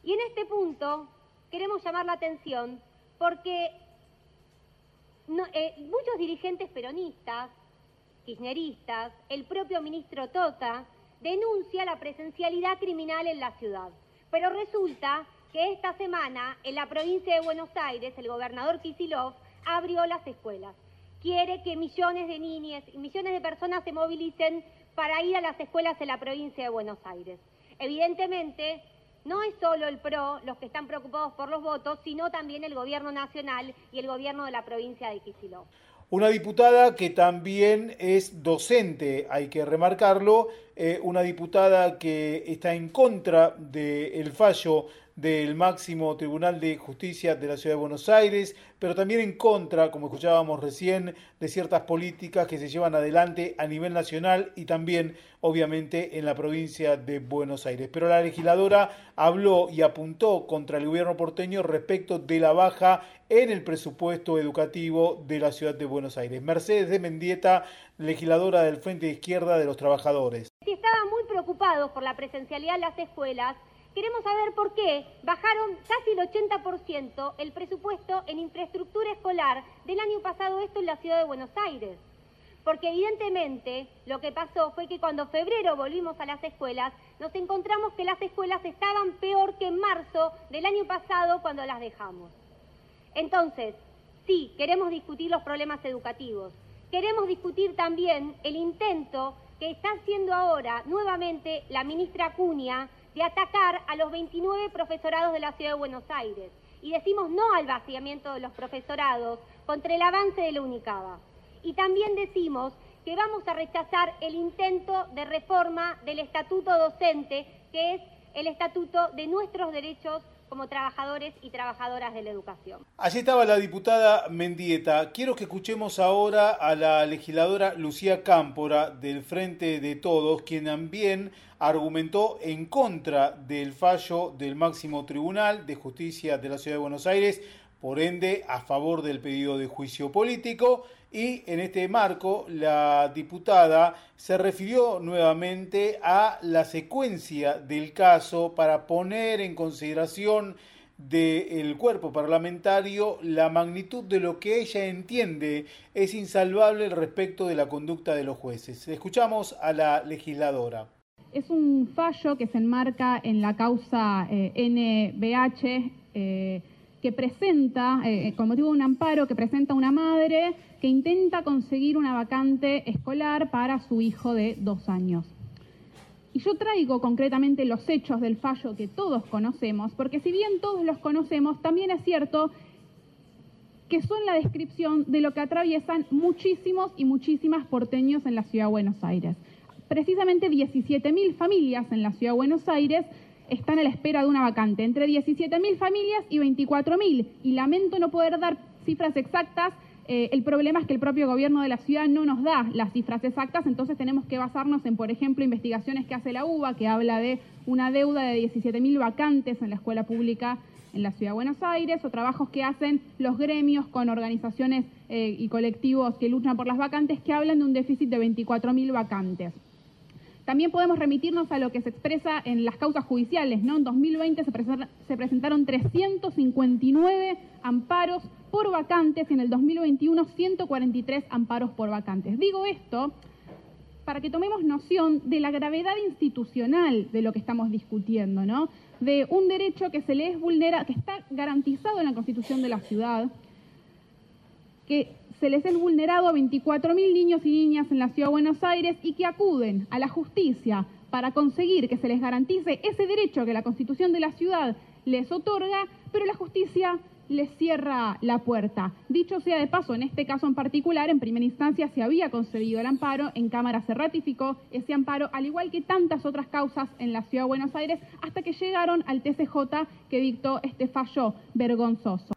Y en este punto queremos llamar la atención porque eh, muchos dirigentes peronistas, kirchneristas, el propio ministro Tota, denuncia la presencialidad criminal en la ciudad. Pero resulta que esta semana en la provincia de Buenos Aires el gobernador Kisilov abrió las escuelas. Quiere que millones de niñas y millones de personas se movilicen para ir a las escuelas en la provincia de Buenos Aires. Evidentemente, no es solo el PRO los que están preocupados por los votos, sino también el gobierno nacional y el gobierno de la provincia de Kicillof. Una diputada que también es docente, hay que remarcarlo, eh, una diputada que está en contra del fallo del máximo Tribunal de Justicia de la Ciudad de Buenos Aires, pero también en contra, como escuchábamos recién, de ciertas políticas que se llevan adelante a nivel nacional y también, obviamente, en la provincia de Buenos Aires. Pero la legisladora habló y apuntó contra el gobierno porteño respecto de la baja en el presupuesto educativo de la Ciudad de Buenos Aires. Mercedes de Mendieta, legisladora del Frente de Izquierda de los Trabajadores. Si estaban muy preocupados por la presencialidad en las escuelas, queremos saber por qué bajaron casi el 80% el presupuesto en infraestructura escolar del año pasado, esto en la ciudad de Buenos Aires. Porque evidentemente lo que pasó fue que cuando febrero volvimos a las escuelas, nos encontramos que las escuelas estaban peor que en marzo del año pasado cuando las dejamos. Entonces, sí, queremos discutir los problemas educativos. Queremos discutir también el intento que está haciendo ahora nuevamente la ministra Acuña de atacar a los 29 profesorados de la Ciudad de Buenos Aires. Y decimos no al vaciamiento de los profesorados contra el avance de la UNICABA. Y también decimos que vamos a rechazar el intento de reforma del estatuto docente, que es el estatuto de nuestros derechos como trabajadores y trabajadoras de la educación. Allí estaba la diputada Mendieta. Quiero que escuchemos ahora a la legisladora Lucía Cámpora del Frente de Todos, quien también argumentó en contra del fallo del máximo tribunal de justicia de la Ciudad de Buenos Aires, por ende a favor del pedido de juicio político y en este marco la diputada se refirió nuevamente a la secuencia del caso para poner en consideración del cuerpo parlamentario la magnitud de lo que ella entiende es insalvable respecto de la conducta de los jueces. Escuchamos a la legisladora. Es un fallo que se enmarca en la causa eh, NBH. Eh, que presenta, eh, con motivo de un amparo, que presenta una madre que intenta conseguir una vacante escolar para su hijo de dos años. Y yo traigo concretamente los hechos del fallo que todos conocemos, porque si bien todos los conocemos, también es cierto que son la descripción de lo que atraviesan muchísimos y muchísimas porteños en la ciudad de Buenos Aires. Precisamente 17.000 familias en la ciudad de Buenos Aires están a la espera de una vacante, entre 17.000 familias y 24.000. Y lamento no poder dar cifras exactas. Eh, el problema es que el propio gobierno de la ciudad no nos da las cifras exactas, entonces tenemos que basarnos en, por ejemplo, investigaciones que hace la UBA, que habla de una deuda de 17.000 vacantes en la escuela pública en la Ciudad de Buenos Aires, o trabajos que hacen los gremios con organizaciones eh, y colectivos que luchan por las vacantes, que hablan de un déficit de 24.000 vacantes. También podemos remitirnos a lo que se expresa en las causas judiciales. ¿no? En 2020 se, presentaron 359 amparos por vacantes en el 2021 143 amparos por vacantes. Digo esto para que tomemos noción de la gravedad institucional de lo que estamos discutiendo, ¿no? De un derecho que se le es vulnera, que está garantizado en la Constitución de la ciudad, que se les es vulnerado a 24.000 niños y niñas en la Ciudad de Buenos Aires y que acuden a la justicia para conseguir que se les garantice ese derecho que la Constitución de la ciudad les otorga, pero la justicia les cierra la puerta. Dicho sea de paso, en este caso en particular, en primera instancia se había concedido el amparo, en Cámara se ratificó ese amparo, al igual que tantas otras causas en la Ciudad de Buenos Aires, hasta que llegaron al TCJ que dictó este fallo vergonzoso.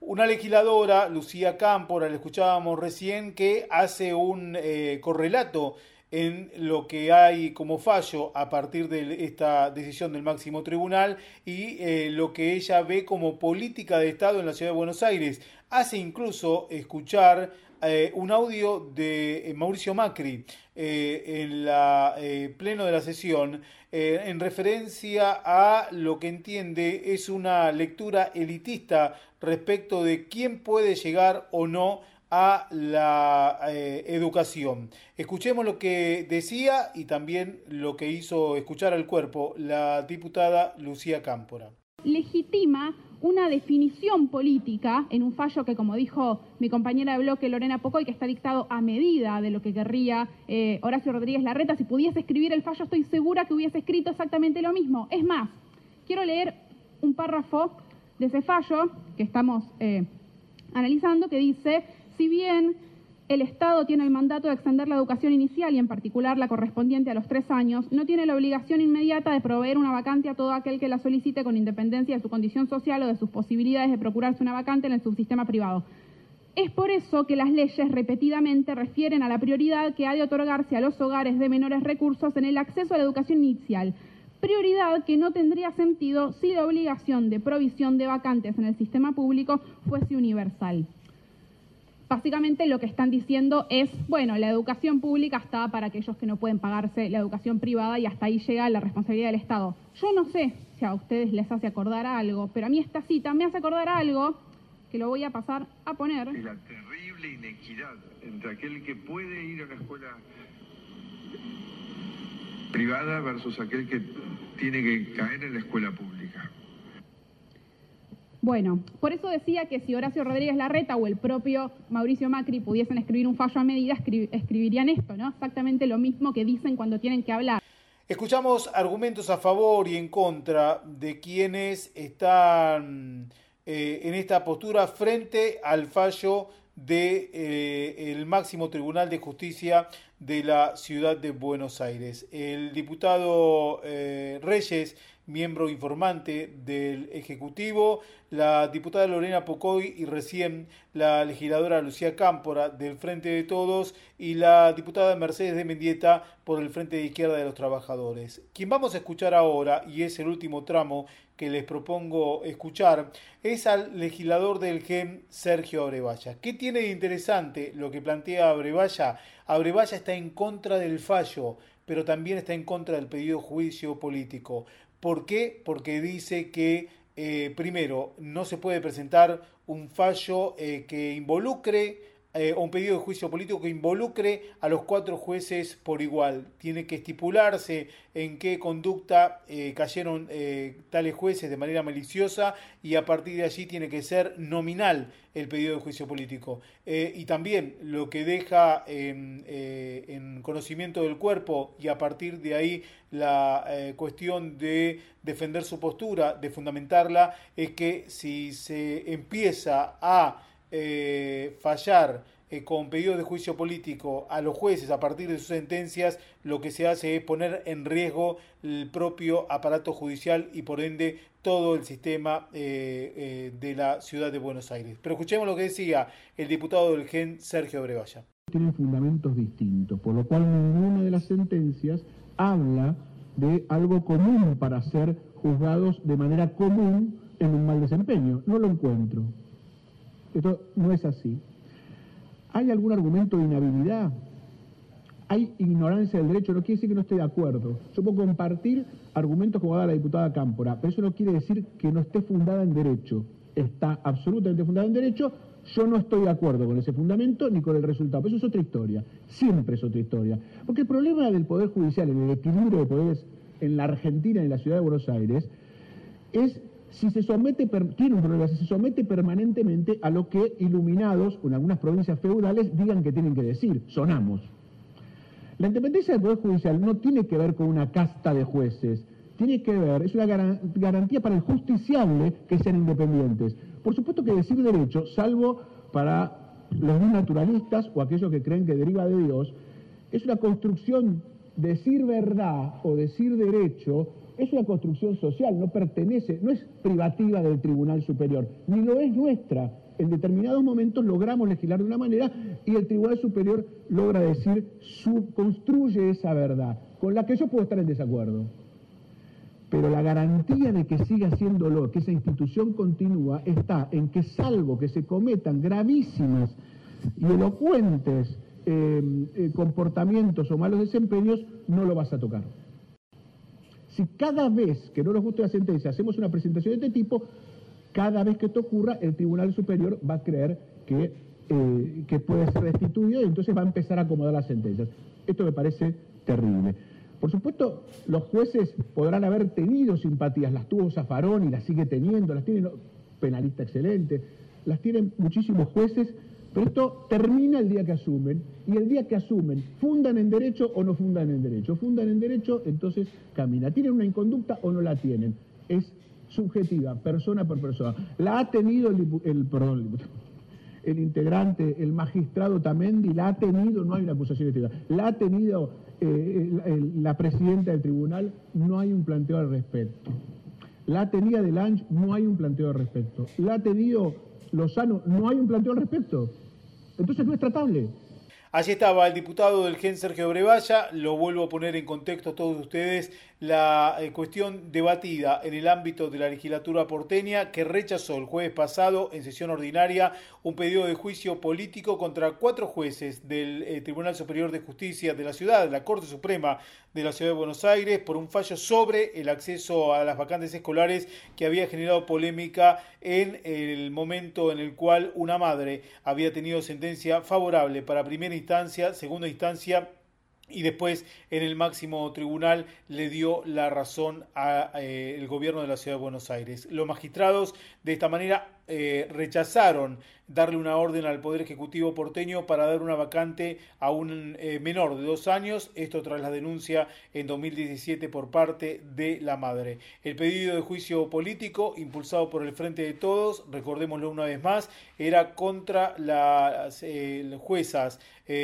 Una legisladora, Lucía Cámpora, la escuchábamos recién, que hace un eh, correlato en lo que hay como fallo a partir de esta decisión del máximo tribunal y eh, lo que ella ve como política de Estado en la ciudad de Buenos Aires. Hace incluso escuchar eh, un audio de Mauricio Macri en la pleno de la sesión en referencia a lo que entiende es una lectura elitista respecto de quién puede llegar o no a la eh, educación. Escuchemos lo que decía y también lo que hizo escuchar al cuerpo la diputada Lucía Cámpora. Legitima una definición política en un fallo que, como dijo mi compañera de bloque Lorena Pocoy, que está dictado a medida de lo que querría eh, Horacio Rodríguez Larreta. Si pudiese escribir el fallo, estoy segura que hubiese escrito exactamente lo mismo. Es más, quiero leer un párrafo de ese fallo que estamos eh, analizando que dice si bien el Estado tiene el mandato de extender la educación inicial y en particular la correspondiente a los tres años, no tiene la obligación inmediata de proveer una vacante a todo aquel que la solicite con independencia de su condición social o de sus posibilidades de procurarse una vacante en el subsistema privado. Es por eso que las leyes repetidamente refieren a la prioridad que ha de otorgarse a los hogares de menores recursos en el acceso a la educación inicial, prioridad que no tendría sentido si la obligación de provisión de vacantes en el sistema público fuese universal básicamente lo que están diciendo es, bueno, la educación pública está para aquellos que no pueden pagarse la educación privada y hasta ahí llega la responsabilidad del Estado. Yo no sé si a ustedes les hace acordar algo, pero a mí esta cita me hace acordar algo que lo voy a pasar a poner. La terrible inequidad entre aquel que puede ir a la escuela privada versus aquel que tiene que caer en la escuela pública. Bueno, por eso decía que si Horacio Rodríguez Larreta o el propio Mauricio Macri pudiesen escribir un fallo a medida, escribirían esto, ¿no? Exactamente lo mismo que dicen cuando tienen que hablar. Escuchamos argumentos a favor y en contra de quienes están eh, en esta postura frente al fallo del eh, máximo Tribunal de Justicia de la ciudad de Buenos Aires. El diputado eh, Reyes miembro informante del Ejecutivo, la diputada Lorena Pocoy y recién la legisladora Lucía Cámpora del Frente de Todos y la diputada Mercedes de Mendieta por el Frente de Izquierda de los Trabajadores. Quien vamos a escuchar ahora, y es el último tramo que les propongo escuchar, es al legislador del GEM, Sergio Abrevaya. ¿Qué tiene de interesante lo que plantea Abrevaya? Abrevaya está en contra del fallo, pero también está en contra del pedido de juicio político. ¿Por qué? Porque dice que, eh, primero, no se puede presentar un fallo eh, que involucre eh, un pedido de juicio político que involucre a los cuatro jueces por igual. Tiene que estipularse en qué conducta eh, cayeron eh, tales jueces de manera maliciosa y a partir de allí tiene que ser nominal el pedido de juicio político. y también lo que deja en conocimiento del cuerpo y a partir de ahí la cuestión de defender su postura, de fundamentarla, es que si se empieza a eh, fallar eh, con pedido de juicio político a los jueces a partir de sus sentencias, lo que se hace es poner en riesgo el propio aparato judicial y por ende todo el sistema eh, de la ciudad de Buenos Aires. Pero escuchemos lo que decía el diputado del GEN, Sergio Brevalla. Tienen fundamentos distintos, por lo cual ninguna de las sentencias habla de algo común para ser juzgados de manera común en un mal desempeño. No lo encuentro. Esto no es así. ¿Hay algún argumento de inhabilidad? ¿Hay ignorancia del derecho? No quiere decir que no esté de acuerdo. Yo puedo compartir argumentos como da la diputada Cámpora, pero eso no quiere decir que no esté fundada en derecho. Está absolutamente fundada en derecho. Yo no estoy de acuerdo con ese fundamento ni con el resultado. Pero eso es otra historia. Siempre es otra historia. Porque el problema del Poder Judicial, en el equilibrio de poderes en la Argentina en la Ciudad de Buenos Aires, es si se somete, tiene un problema, si se somete permanentemente a lo que iluminados en algunas provincias feudales digan que tienen que decir, sonamos. La independencia del Poder Judicial no tiene que ver con una casta de jueces, tiene que ver, es una garantía para el justiciable que sean independientes. Por supuesto que decir derecho, salvo para los naturalistas o aquellos que creen que deriva de Dios, es una construcción, decir verdad o decir derecho es una construcción social, no pertenece, no es privativa del Tribunal Superior, ni lo es nuestra. En determinados momentos logramos legislar de una manera y el Tribunal Superior logra decir, construye esa verdad, con la que yo puedo estar en desacuerdo. Pero la garantía de que siga haciéndolo, que esa institución continúa, está en que salvo que se cometan gravísimas y elocuentes eh, eh, comportamientos o malos desempeños, no lo vas a tocar. Si cada vez que no nos guste la sentencia hacemos una presentación de este tipo, cada vez que esto ocurra, el Tribunal Superior va a creer que, eh, que puede ser restituido y entonces va a empezar a acomodar las sentencias. Esto me parece terrible. Por supuesto, los jueces podrán haber tenido simpatías, las tuvo Zafarón y las sigue teniendo, las tiene penalista excelente, las tienen muchísimos jueces, pero esto termina el día que asumen, y el día que asumen, fundan en derecho o no fundan en derecho. Fundan en derecho, entonces camina. ¿Tienen una inconducta o no la tienen? Es subjetiva, persona por persona. La ha tenido el, integrante, el magistrado Tamendi, la ha tenido, no hay una acusación de la ha tenido eh, la presidenta del tribunal, no hay un planteo al respecto. La tenía de Lange, no hay un planteo al respecto. La ha tenido Lozano, no hay un planteo al respecto. Entonces no es tratable. Allí estaba el diputado del GEN Sergio Brevalla, lo vuelvo a poner en contexto a todos ustedes, la eh, cuestión debatida en el ámbito de la legislatura porteña que rechazó el jueves pasado en sesión ordinaria un pedido de juicio político contra cuatro jueces del eh, Tribunal Superior de Justicia de la ciudad, de la Corte Suprema de la Ciudad de Buenos Aires, por un fallo sobre el acceso a las vacantes escolares que había generado polémica en el momento en el cual una madre había tenido sentencia favorable para primera instancia, segunda instancia y después en el máximo tribunal le dio la razón al eh, gobierno de la ciudad de Buenos Aires. Los magistrados de esta manera eh, rechazaron darle una orden al Poder Ejecutivo porteño para dar una vacante a un eh, menor de dos años, esto tras la denuncia en 2017 por parte de la madre. El pedido de juicio político, impulsado por el Frente de Todos, recordémoslo una vez más, era contra las juezas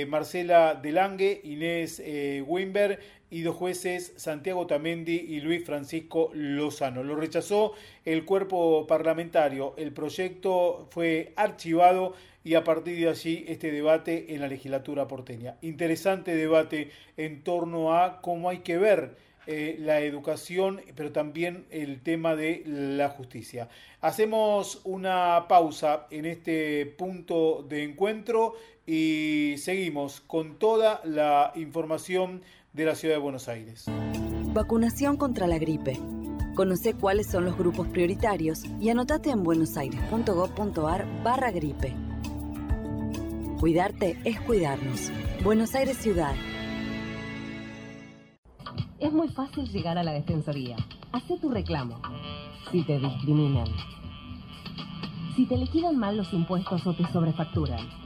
Marcela Delangue, Inés Wimber, y dos jueces, Santiago Tamendi y Luis Francisco Lozano. Lo rechazó el cuerpo parlamentario. El proyecto fue archivado y a partir de allí este debate en la legislatura porteña. Interesante debate en torno a cómo hay que ver eh, la educación, pero también el tema de la justicia. Hacemos una pausa en este punto de encuentro y seguimos con toda la información de la ciudad de Buenos Aires. Vacunación contra la gripe. Conoce cuáles son los grupos prioritarios y anotate en buenosaires.gov.ar barra gripe. Cuidarte es cuidarnos. Buenos Aires Ciudad. Es muy fácil llegar a la Defensoría. Hacé tu reclamo. Si te discriminan. Si te liquidan mal los impuestos o te sobrefacturan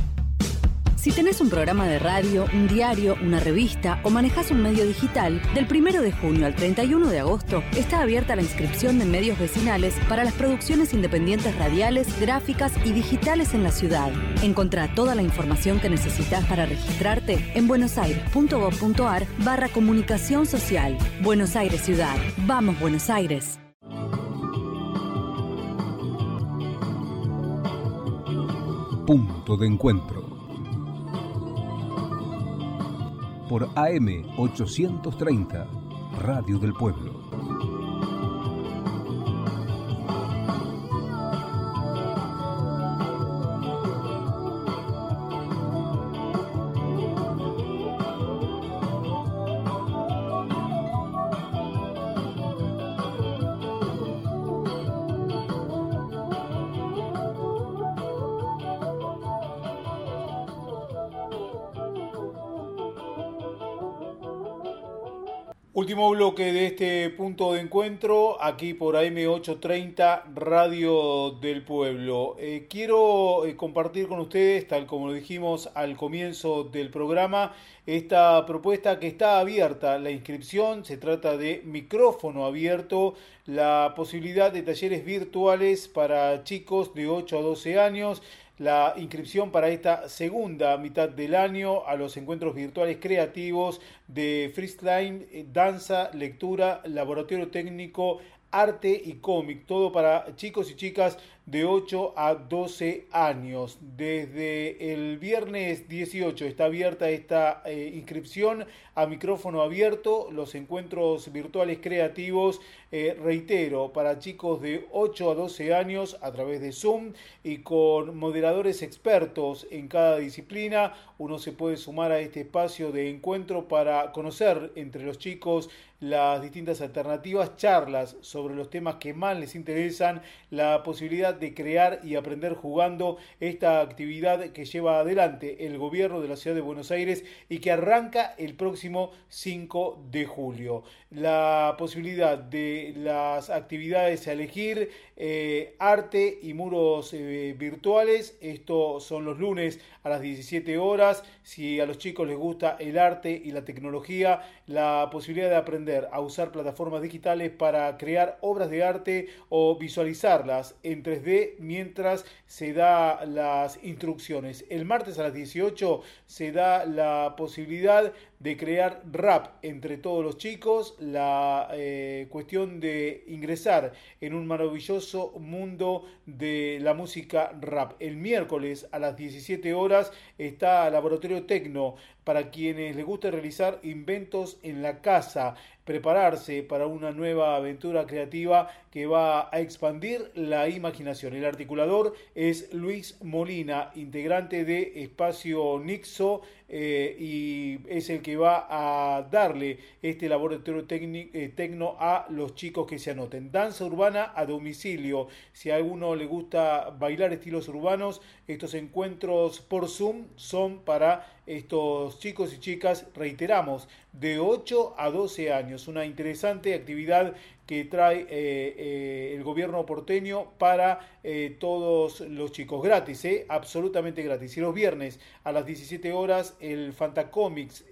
Si tenés un programa de radio, un diario, una revista o manejas un medio digital, del 1 de junio al 31 de agosto está abierta la inscripción de medios vecinales para las producciones independientes radiales, gráficas y digitales en la ciudad. Encontrá toda la información que necesitas para registrarte en buenosaires.gov.ar barra comunicación social. Buenos Aires Ciudad. Vamos Buenos Aires. Punto de encuentro por AM 830, Radio del Pueblo. Último bloque de este punto de encuentro, aquí por AM830 Radio del Pueblo. Eh, quiero eh, compartir con ustedes, tal como lo dijimos al comienzo del programa, esta propuesta que está abierta, la inscripción, se trata de micrófono abierto, la posibilidad de talleres virtuales para chicos de 8 a 12 años, la inscripción para esta segunda mitad del año a los encuentros virtuales creativos de freestyle, eh, danza, lectura, laboratorio técnico, arte y cómic, todo para chicos y chicas de 8 a 12 años. Desde el viernes 18 está abierta esta eh, inscripción a micrófono abierto, los encuentros virtuales creativos, eh, reitero, para chicos de 8 a 12 años a través de Zoom y con moderadores expertos en cada disciplina. Uno se puede sumar a este espacio de encuentro para conocer entre los chicos las distintas alternativas, charlas sobre los temas que más les interesan, la posibilidad de crear y aprender jugando esta actividad que lleva adelante el gobierno de la ciudad de Buenos Aires y que arranca el próximo 5 de julio. La posibilidad de las actividades a elegir, eh, arte y muros eh, virtuales, esto son los lunes a las 17 horas. Si a los chicos les gusta el arte y la tecnología, la posibilidad de aprender a usar plataformas digitales para crear obras de arte o visualizarlas en 3D mientras se da las instrucciones. El martes a las 18 se da la posibilidad de crear rap entre todos los chicos, la eh, cuestión de ingresar en un maravilloso mundo de la música rap. El miércoles a las 17 horas está Laboratorio Tecno para quienes les gusta realizar inventos en la casa, prepararse para una nueva aventura creativa que va a expandir la imaginación. El articulador es Luis Molina, integrante de Espacio Nixo eh, y es el que va a darle este laboratorio eh, tecno a los chicos que se anoten. Danza urbana a domicilio. Si a alguno le gusta bailar estilos urbanos, estos encuentros por Zoom son para estos chicos y chicas, reiteramos, de 8 a 12 años. Una interesante actividad que trae eh, eh, el gobierno porteño para eh, todos los chicos. Gratis, absolutamente gratis. Y los viernes a las 17 horas el Fantacomics,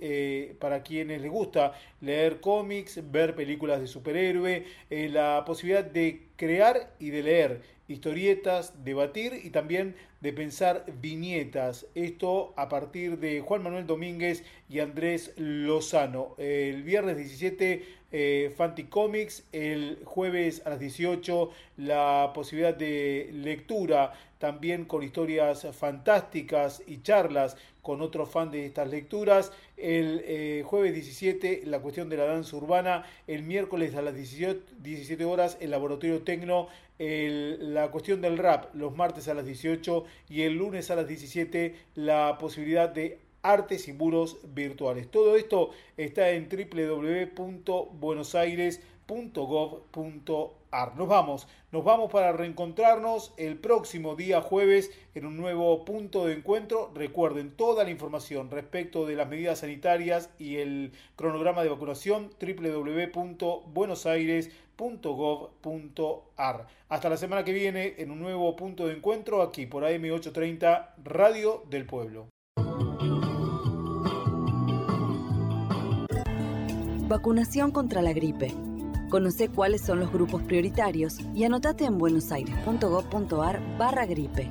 para quienes les gusta leer cómics, ver películas de superhéroe, la posibilidad de crear y de leer historietas, debatir y también de pensar viñetas. Esto a partir de Juan Manuel Domínguez y Andrés Lozano. El viernes 17 eh, Fanti Comics, el jueves a las 18 la posibilidad de lectura también con historias fantásticas y charlas con otros fans de estas lecturas. El eh, jueves 17 la cuestión de la danza urbana, el miércoles a las 17 horas el laboratorio Tecno, la cuestión del rap los martes a las 18 y el lunes a las 17 la posibilidad de artes y muros virtuales. Todo esto está en www.buenosaires.gov.ar. Nos vamos, nos vamos para reencontrarnos el próximo día jueves en un nuevo punto de encuentro. Recuerden toda la información respecto de las medidas sanitarias y el cronograma de vacunación www.buenosaires.gov.ar. Hasta la semana que viene en un nuevo punto de encuentro aquí por AM830 Radio del Pueblo. Vacunación contra la gripe. Conoce cuáles son los grupos prioritarios y anotate en buenosaires.gov.ar barra gripe.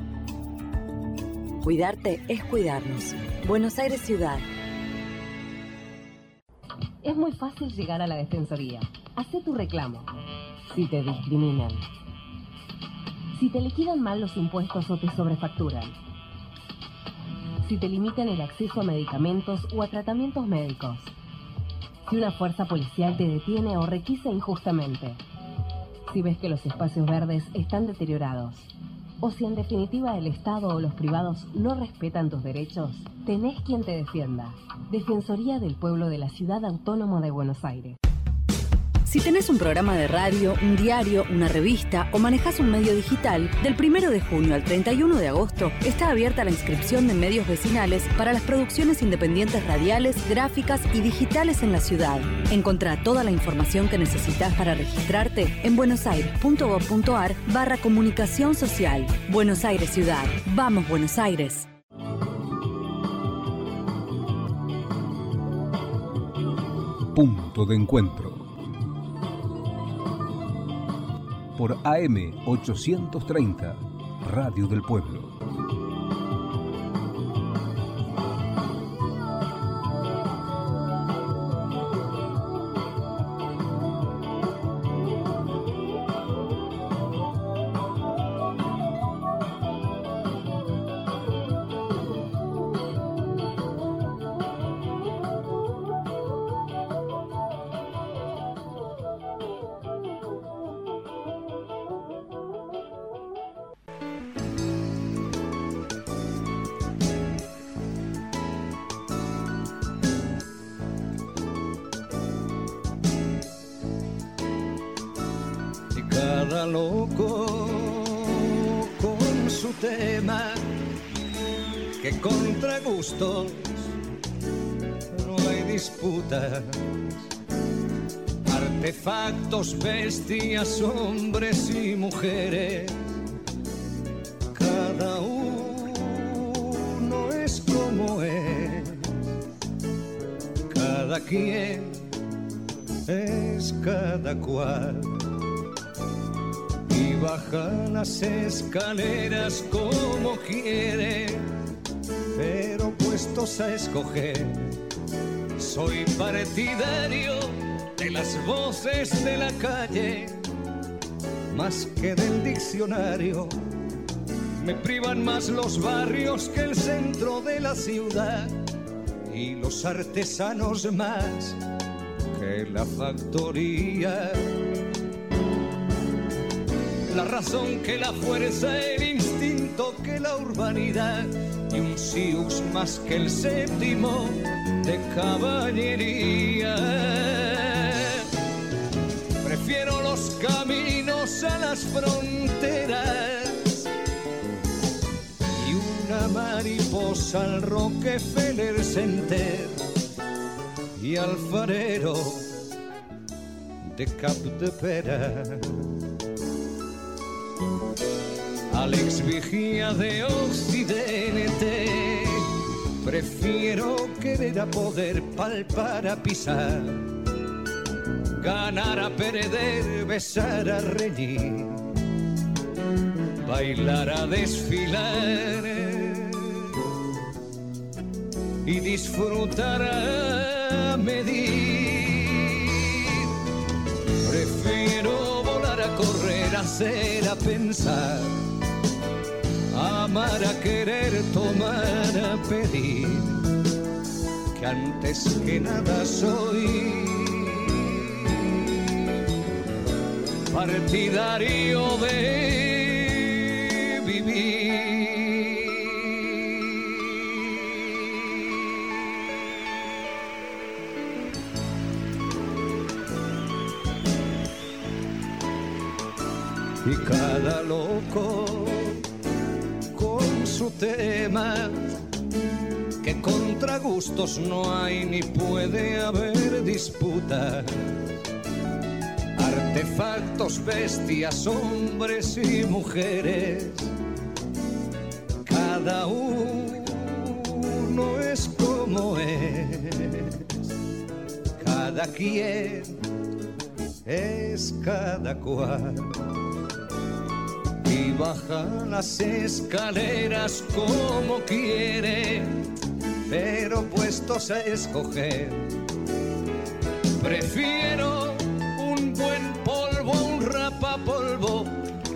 Cuidarte es cuidarnos. Buenos Aires Ciudad. Es muy fácil llegar a la Defensoría. Hacé tu reclamo. Si te discriminan. Si te liquidan mal los impuestos o te sobrefacturan. Si te limitan el acceso a medicamentos o a tratamientos médicos si una fuerza policial te detiene o requisa injustamente, si ves que los espacios verdes están deteriorados, o si en definitiva el Estado o los privados no respetan tus derechos, tenés quien te defienda. Defensoría del Pueblo de la Ciudad Autónoma de Buenos Aires. Si tenés un programa de radio, un diario, una revista o manejas un medio digital, del 1 de junio al 31 de agosto está abierta la inscripción de medios vecinales para las producciones independientes radiales, gráficas y digitales en la ciudad. Encontrá toda la información que necesitas para registrarte en buenosaires.gov.ar barra comunicación social. Buenos Aires Ciudad. Vamos Buenos Aires. Punto de encuentro por AM 830, Radio del Pueblo. Bestias, hombres y mujeres, cada uno es como es, cada quien es cada cual. Y baja las escaleras como quiere, pero puestos a escoger, soy partidario las voces de la calle, más que del diccionario. Me privan más los barrios que el centro de la ciudad y los artesanos más que la factoría. La razón que la fuerza, el instinto que la urbanidad y un sius más que el séptimo de caballería fronteras y una mariposa al Rockefeller Center y alfarero de Cap de Pera. Alex Vigía de Occidente, prefiero querer a poder palpar a pisar ganar a perder, besar a reír, bailar a desfilar y disfrutar a medir. Prefiero volar a correr, hacer a pensar, amar a querer, tomar a pedir, que antes que nada soy partidario de vivir. Y cada loco con su tema, que contra gustos no hay ni puede haber disputa artefactos, bestias, hombres y mujeres. Cada uno es como es, cada quien es cada cual. Y baja las escaleras como quiere, pero puestos a escoger, prefiero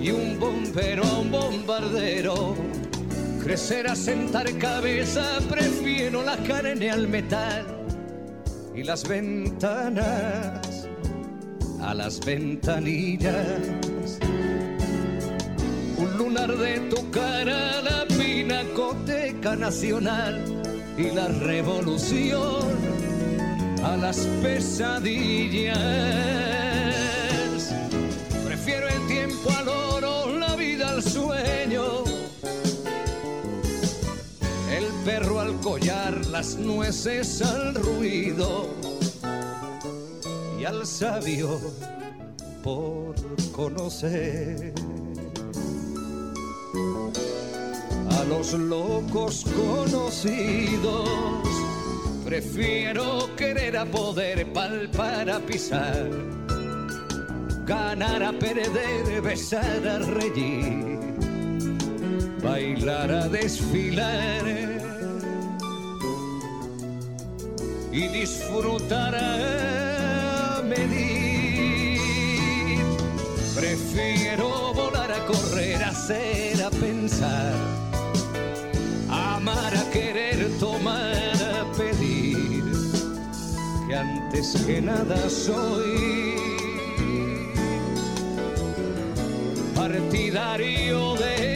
y un bombero a un bombardero. Crecer a sentar cabeza, prefiero la carne al metal y las ventanas a las ventanillas. Un lunar de tu cara, la pinacoteca nacional y la revolución a las pesadillas collar las nueces al ruido y al sabio por conocer. A los locos conocidos prefiero querer a poder palpar a pisar, ganar a perder, besar a reír, bailar a desfilar y disfrutar a medir. Prefiero volar a correr, hacer a pensar, amar a querer, tomar a pedir, que antes que nada soy partidario de